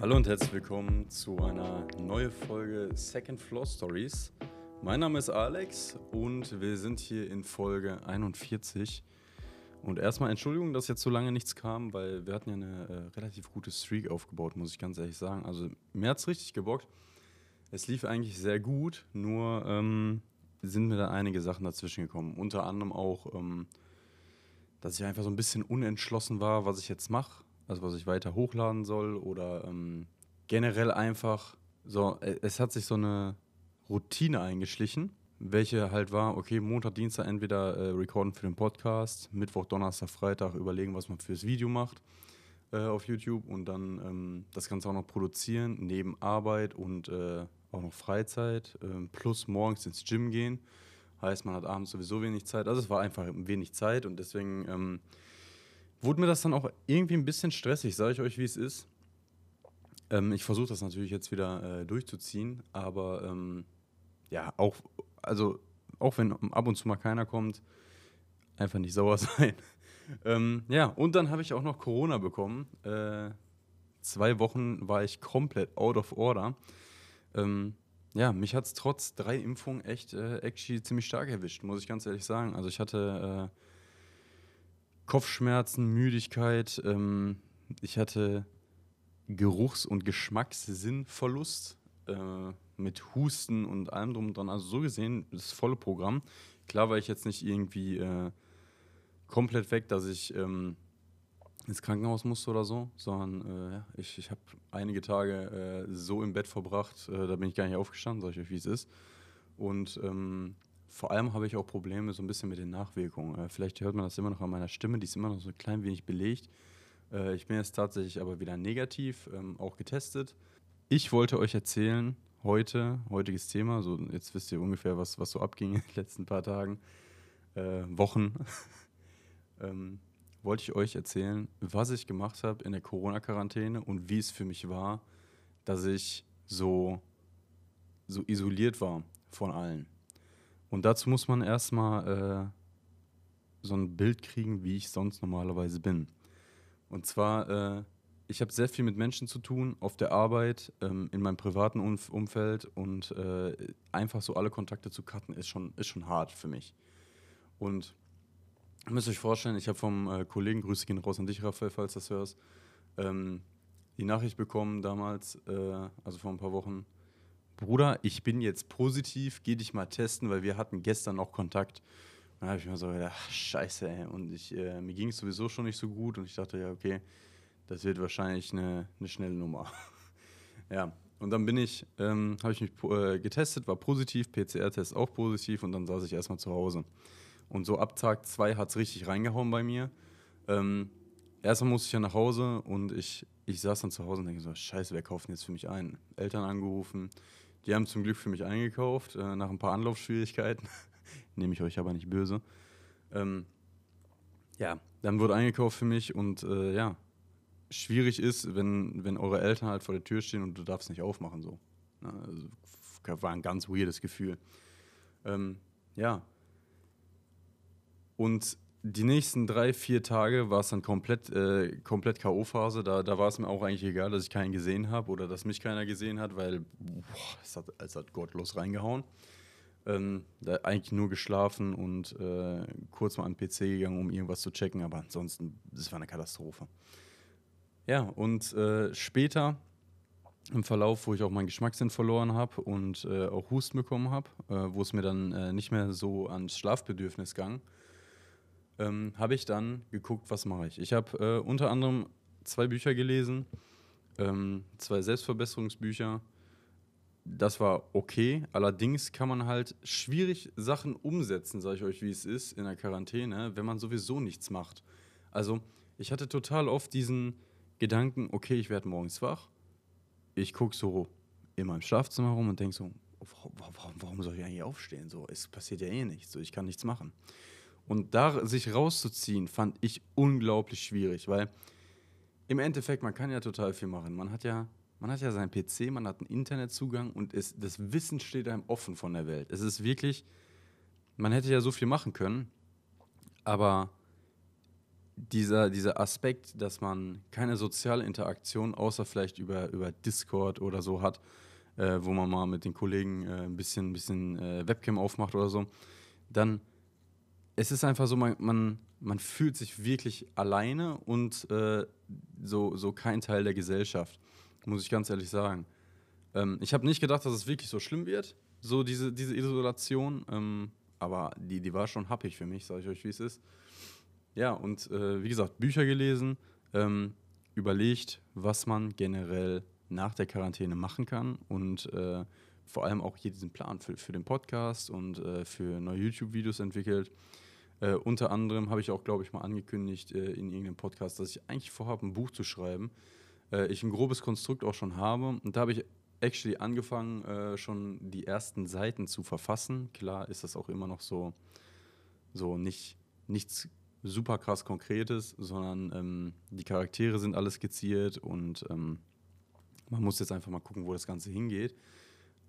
Hallo und herzlich willkommen zu einer neuen Folge Second Floor Stories. Mein Name ist Alex und wir sind hier in Folge 41. Und erstmal Entschuldigung, dass jetzt so lange nichts kam, weil wir hatten ja eine äh, relativ gute Streak aufgebaut, muss ich ganz ehrlich sagen. Also mir hat es richtig gebockt. Es lief eigentlich sehr gut, nur ähm, sind mir da einige Sachen dazwischen gekommen. Unter anderem auch, ähm, dass ich einfach so ein bisschen unentschlossen war, was ich jetzt mache. Also was ich weiter hochladen soll oder ähm, generell einfach so, äh, es hat sich so eine Routine eingeschlichen, welche halt war, okay, Montag, Dienstag entweder äh, recorden für den Podcast, Mittwoch, Donnerstag, Freitag überlegen, was man fürs Video macht äh, auf YouTube und dann ähm, das Ganze auch noch produzieren, neben Arbeit und äh, auch noch Freizeit, ähm, plus morgens ins Gym gehen. Heißt, man hat abends sowieso wenig Zeit. Also es war einfach wenig Zeit und deswegen ähm, wurde mir das dann auch irgendwie ein bisschen stressig, sage ich euch, wie es ist. Ähm, ich versuche das natürlich jetzt wieder äh, durchzuziehen, aber ähm, ja, auch, also, auch wenn ab und zu mal keiner kommt, einfach nicht sauer sein. ähm, ja, und dann habe ich auch noch Corona bekommen. Äh, zwei Wochen war ich komplett out of order. Ähm, ja, mich hat es trotz drei Impfungen echt äh, actually ziemlich stark erwischt, muss ich ganz ehrlich sagen. Also ich hatte äh, Kopfschmerzen, Müdigkeit, ähm, ich hatte Geruchs- und Geschmackssinnverlust äh, mit Husten und allem drum und dran. Also so gesehen, das volle Programm. Klar war ich jetzt nicht irgendwie äh, komplett weg, dass ich ähm, ins Krankenhaus musste oder so, sondern äh, ich, ich habe einige Tage äh, so im Bett verbracht, äh, da bin ich gar nicht aufgestanden, sag ich euch, wie es ist. Und ähm, vor allem habe ich auch Probleme so ein bisschen mit den Nachwirkungen. Äh, vielleicht hört man das immer noch an meiner Stimme, die ist immer noch so ein klein wenig belegt. Äh, ich bin jetzt tatsächlich aber wieder negativ, ähm, auch getestet. Ich wollte euch erzählen, heute, heutiges Thema, so jetzt wisst ihr ungefähr, was, was so abging in den letzten paar Tagen, äh, Wochen, ähm, wollte ich euch erzählen, was ich gemacht habe in der Corona-Quarantäne und wie es für mich war, dass ich so, so isoliert war von allen. Und dazu muss man erstmal äh, so ein Bild kriegen, wie ich sonst normalerweise bin. Und zwar, äh, ich habe sehr viel mit Menschen zu tun, auf der Arbeit, ähm, in meinem privaten Umf Umfeld und äh, einfach so alle Kontakte zu cutten, ist schon, ist schon hart für mich. Und müsst euch vorstellen, ich habe vom äh, Kollegen, Grüße gehen raus an dich, Raphael, falls das hörst, ähm, die Nachricht bekommen damals, äh, also vor ein paar Wochen, Bruder, ich bin jetzt positiv, geh dich mal testen, weil wir hatten gestern noch Kontakt. Und dann habe ich mir so gedacht, ach, scheiße, ey. Und ich, äh, mir ging es sowieso schon nicht so gut und ich dachte, ja, okay, das wird wahrscheinlich eine, eine schnelle Nummer. ja, und dann bin ich, ähm, habe ich mich äh, getestet, war positiv, PCR-Test auch positiv und dann saß ich erstmal zu Hause. Und so ab Tag zwei hat es richtig reingehauen bei mir. Ähm, erstmal musste ich ja nach Hause und ich, ich saß dann zu Hause und denke so, scheiße, wer kauft denn jetzt für mich ein? Eltern angerufen, die haben zum Glück für mich eingekauft, äh, nach ein paar Anlaufschwierigkeiten. Nehme ich euch aber nicht böse. Ähm, ja, dann wurde eingekauft für mich und äh, ja, schwierig ist, wenn, wenn eure Eltern halt vor der Tür stehen und du darfst nicht aufmachen so. Ne, also, war ein ganz weirdes Gefühl. Ähm, ja. Und die nächsten drei, vier Tage war es dann komplett, äh, komplett K.O.-Phase. Da, da war es mir auch eigentlich egal, dass ich keinen gesehen habe oder dass mich keiner gesehen hat, weil boah, es, hat, es hat gottlos reingehauen. Ähm, da eigentlich nur geschlafen und äh, kurz mal an den PC gegangen, um irgendwas zu checken, aber ansonsten, das war eine Katastrophe. Ja, und äh, später im Verlauf, wo ich auch meinen Geschmackssinn verloren habe und äh, auch Husten bekommen habe, äh, wo es mir dann äh, nicht mehr so ans Schlafbedürfnis ging, ähm, habe ich dann geguckt, was mache ich. Ich habe äh, unter anderem zwei Bücher gelesen, ähm, zwei Selbstverbesserungsbücher. Das war okay. Allerdings kann man halt schwierig Sachen umsetzen, sage ich euch, wie es ist in der Quarantäne, wenn man sowieso nichts macht. Also ich hatte total oft diesen Gedanken, okay, ich werde morgens wach. Ich gucke so in meinem Schlafzimmer rum und denke so, warum, warum, soll ich eigentlich aufstehen? So, es passiert ja eh nichts. So, ich kann nichts machen. Und da sich rauszuziehen, fand ich unglaublich schwierig, weil im Endeffekt, man kann ja total viel machen. Man hat ja man hat ja seinen PC, man hat einen Internetzugang und es, das Wissen steht einem offen von der Welt. Es ist wirklich, man hätte ja so viel machen können, aber dieser, dieser Aspekt, dass man keine soziale Interaktion außer vielleicht über, über Discord oder so hat, äh, wo man mal mit den Kollegen äh, ein bisschen, bisschen äh, Webcam aufmacht oder so, dann es ist einfach so, man, man, man fühlt sich wirklich alleine und äh, so, so kein Teil der Gesellschaft, muss ich ganz ehrlich sagen. Ähm, ich habe nicht gedacht, dass es wirklich so schlimm wird, so diese, diese Isolation, ähm, aber die, die war schon happig für mich, sage ich euch, wie es ist. Ja, und äh, wie gesagt, Bücher gelesen, ähm, überlegt, was man generell nach der Quarantäne machen kann und äh, vor allem auch hier diesen Plan für, für den Podcast und äh, für neue YouTube-Videos entwickelt. Äh, unter anderem habe ich auch, glaube ich, mal angekündigt äh, in irgendeinem Podcast, dass ich eigentlich vorhabe, ein Buch zu schreiben. Äh, ich ein grobes Konstrukt auch schon habe. Und da habe ich actually angefangen, äh, schon die ersten Seiten zu verfassen. Klar ist das auch immer noch so, so nicht, nichts super krass Konkretes, sondern ähm, die Charaktere sind alles skizziert und ähm, man muss jetzt einfach mal gucken, wo das Ganze hingeht.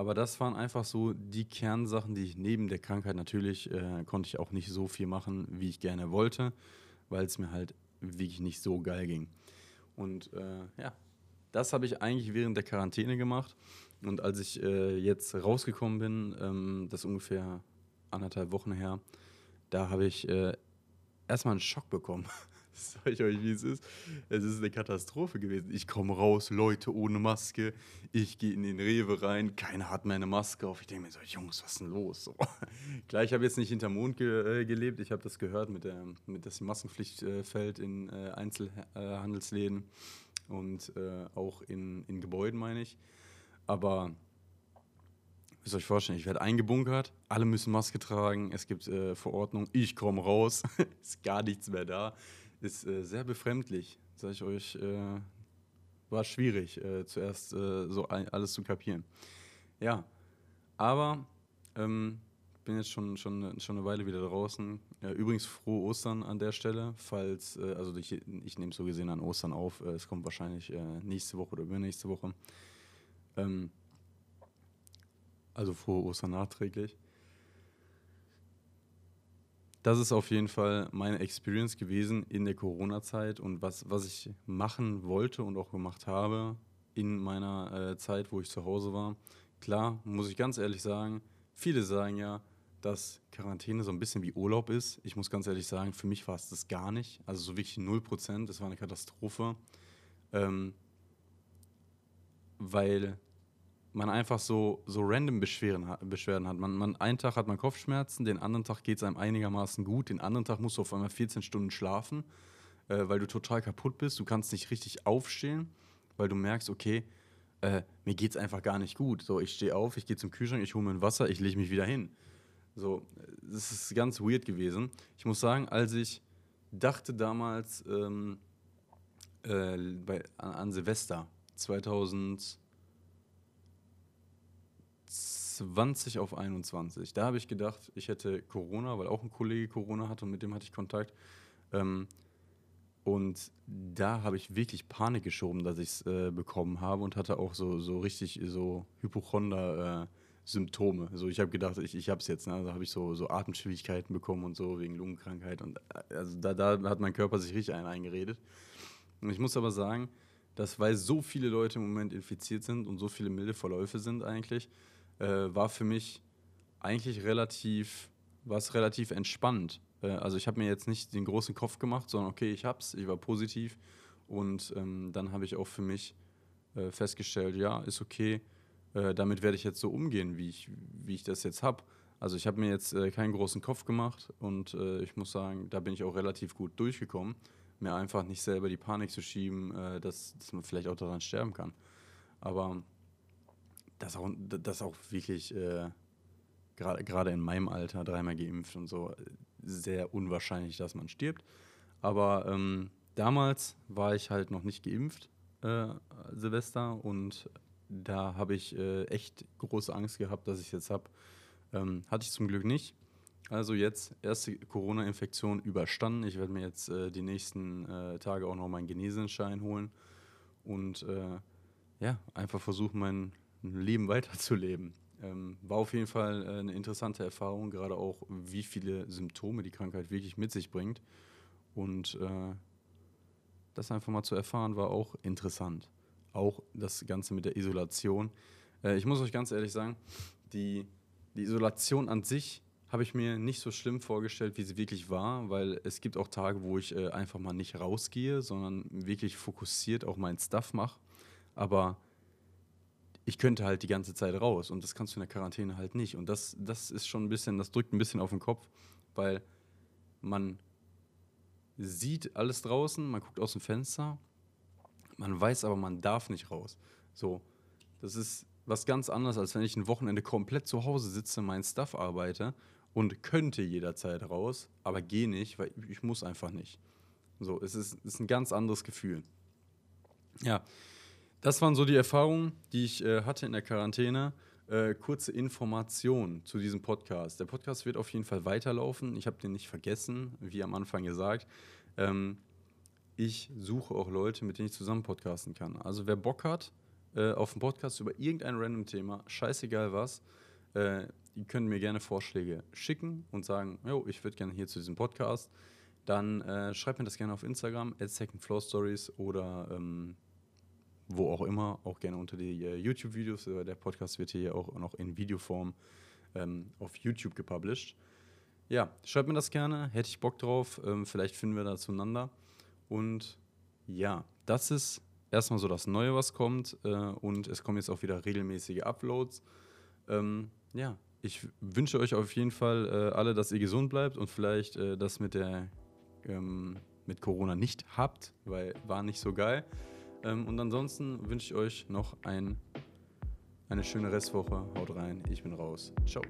Aber das waren einfach so die Kernsachen, die ich neben der Krankheit natürlich äh, konnte ich auch nicht so viel machen, wie ich gerne wollte, weil es mir halt wirklich nicht so geil ging. Und äh, ja, das habe ich eigentlich während der Quarantäne gemacht. Und als ich äh, jetzt rausgekommen bin, ähm, das ist ungefähr anderthalb Wochen her, da habe ich äh, erstmal einen Schock bekommen. Sag ich euch, wie es ist. Es ist eine Katastrophe gewesen. Ich komme raus, Leute ohne Maske. Ich gehe in den Rewe rein. Keiner hat mehr eine Maske auf. Ich denke mir so, Jungs, was ist denn los? So. Klar, ich habe jetzt nicht hinterm Mond ge äh, gelebt. Ich habe das gehört, mit der, mit, dass die Maskenpflicht äh, fällt in äh, Einzelhandelsläden und äh, auch in, in Gebäuden, meine ich. Aber Müsst euch vorstellen, ich werde eingebunkert, alle müssen Maske tragen, es gibt äh, Verordnung, ich komme raus, ist gar nichts mehr da ist äh, sehr befremdlich, sage ich euch. Äh, war schwierig, äh, zuerst äh, so alles zu kapieren. Ja, aber ähm, bin jetzt schon, schon, schon eine Weile wieder draußen. Ja, übrigens frohe Ostern an der Stelle, falls, äh, also ich, ich nehme so gesehen an Ostern auf, äh, es kommt wahrscheinlich nächste Woche oder übernächste Woche. Ähm, also frohe Ostern nachträglich das ist auf jeden Fall meine Experience gewesen in der Corona-Zeit und was, was ich machen wollte und auch gemacht habe in meiner äh, Zeit, wo ich zu Hause war. Klar, muss ich ganz ehrlich sagen, viele sagen ja, dass Quarantäne so ein bisschen wie Urlaub ist. Ich muss ganz ehrlich sagen, für mich war es das gar nicht. Also so wirklich 0%, das war eine Katastrophe. Ähm, weil man einfach so, so random Beschwerden, Beschwerden hat. Man, man, einen Tag hat man Kopfschmerzen, den anderen Tag geht es einem einigermaßen gut, den anderen Tag musst du auf einmal 14 Stunden schlafen, äh, weil du total kaputt bist. Du kannst nicht richtig aufstehen, weil du merkst, okay, äh, mir es einfach gar nicht gut. So, ich stehe auf, ich gehe zum Kühlschrank, ich hole mir ein Wasser, ich lege mich wieder hin. So, das ist ganz weird gewesen. Ich muss sagen, als ich dachte damals ähm, äh, bei, an, an Silvester 2000 20 auf 21. Da habe ich gedacht, ich hätte Corona, weil auch ein Kollege Corona hatte und mit dem hatte ich Kontakt. Ähm, und da habe ich wirklich Panik geschoben, dass ich es äh, bekommen habe und hatte auch so, so richtig so Hypochonder-Symptome. Äh, so, ich habe gedacht, ich, ich habe es jetzt. Ne? Also habe ich so, so Atemschwierigkeiten bekommen und so wegen Lungenkrankheit. Und äh, also da, da hat mein Körper sich richtig einen eingeredet. Und ich muss aber sagen, dass weil so viele Leute im Moment infiziert sind und so viele milde Verläufe sind eigentlich, äh, war für mich eigentlich relativ, war relativ entspannt. Äh, also ich habe mir jetzt nicht den großen Kopf gemacht, sondern okay, ich hab's, ich war positiv und ähm, dann habe ich auch für mich äh, festgestellt, ja, ist okay, äh, damit werde ich jetzt so umgehen, wie ich, wie ich das jetzt habe. Also ich habe mir jetzt äh, keinen großen Kopf gemacht und äh, ich muss sagen, da bin ich auch relativ gut durchgekommen, mir einfach nicht selber die Panik zu schieben, dass, dass man vielleicht auch daran sterben kann. Aber das auch, das auch wirklich äh, gerade in meinem Alter dreimal geimpft und so sehr unwahrscheinlich, dass man stirbt. Aber ähm, damals war ich halt noch nicht geimpft, äh, Silvester, und da habe ich äh, echt große Angst gehabt, dass ich es jetzt habe. Ähm, hatte ich zum Glück nicht. Also jetzt erste Corona-Infektion überstanden. Ich werde mir jetzt äh, die nächsten äh, Tage auch noch meinen Genesenschein holen und äh, ja, einfach versuchen, mein Leben weiterzuleben. Ähm, war auf jeden Fall äh, eine interessante Erfahrung, gerade auch, wie viele Symptome die Krankheit wirklich mit sich bringt. Und äh, das einfach mal zu erfahren, war auch interessant. Auch das Ganze mit der Isolation. Äh, ich muss euch ganz ehrlich sagen, die, die Isolation an sich habe ich mir nicht so schlimm vorgestellt, wie sie wirklich war, weil es gibt auch Tage, wo ich äh, einfach mal nicht rausgehe, sondern wirklich fokussiert auch meinen Stuff mache. Aber ich könnte halt die ganze Zeit raus und das kannst du in der Quarantäne halt nicht. Und das, das ist schon ein bisschen, das drückt ein bisschen auf den Kopf, weil man sieht alles draußen, man guckt aus dem Fenster, man weiß aber, man darf nicht raus. So, das ist was ganz anderes, als wenn ich ein Wochenende komplett zu Hause sitze, mein Stuff arbeite und könnte jederzeit raus, aber gehe nicht, weil ich muss einfach nicht. So, es ist, es ist ein ganz anderes Gefühl. Ja, das waren so die Erfahrungen, die ich äh, hatte in der Quarantäne. Äh, kurze Information zu diesem Podcast. Der Podcast wird auf jeden Fall weiterlaufen. Ich habe den nicht vergessen, wie am Anfang gesagt. Ähm, ich suche auch Leute, mit denen ich zusammen podcasten kann. Also wer Bock hat äh, auf einen Podcast über irgendein random Thema, scheißegal was, äh, die können mir gerne Vorschläge schicken und sagen, jo, ich würde gerne hier zu diesem Podcast. Dann äh, schreibt mir das gerne auf Instagram, at Second Floor Stories oder ähm, wo auch immer, auch gerne unter die äh, YouTube-Videos. Äh, der Podcast wird hier auch noch in Videoform ähm, auf YouTube gepublished. Ja, schreibt mir das gerne, hätte ich Bock drauf. Ähm, vielleicht finden wir da zueinander. Und ja, das ist erstmal so das Neue, was kommt. Äh, und es kommen jetzt auch wieder regelmäßige Uploads. Ähm, ja, ich wünsche euch auf jeden Fall äh, alle, dass ihr gesund bleibt und vielleicht äh, das mit der ähm, mit Corona nicht habt, weil war nicht so geil. Ähm, und ansonsten wünsche ich euch noch ein, eine schöne Restwoche. Haut rein, ich bin raus. Ciao.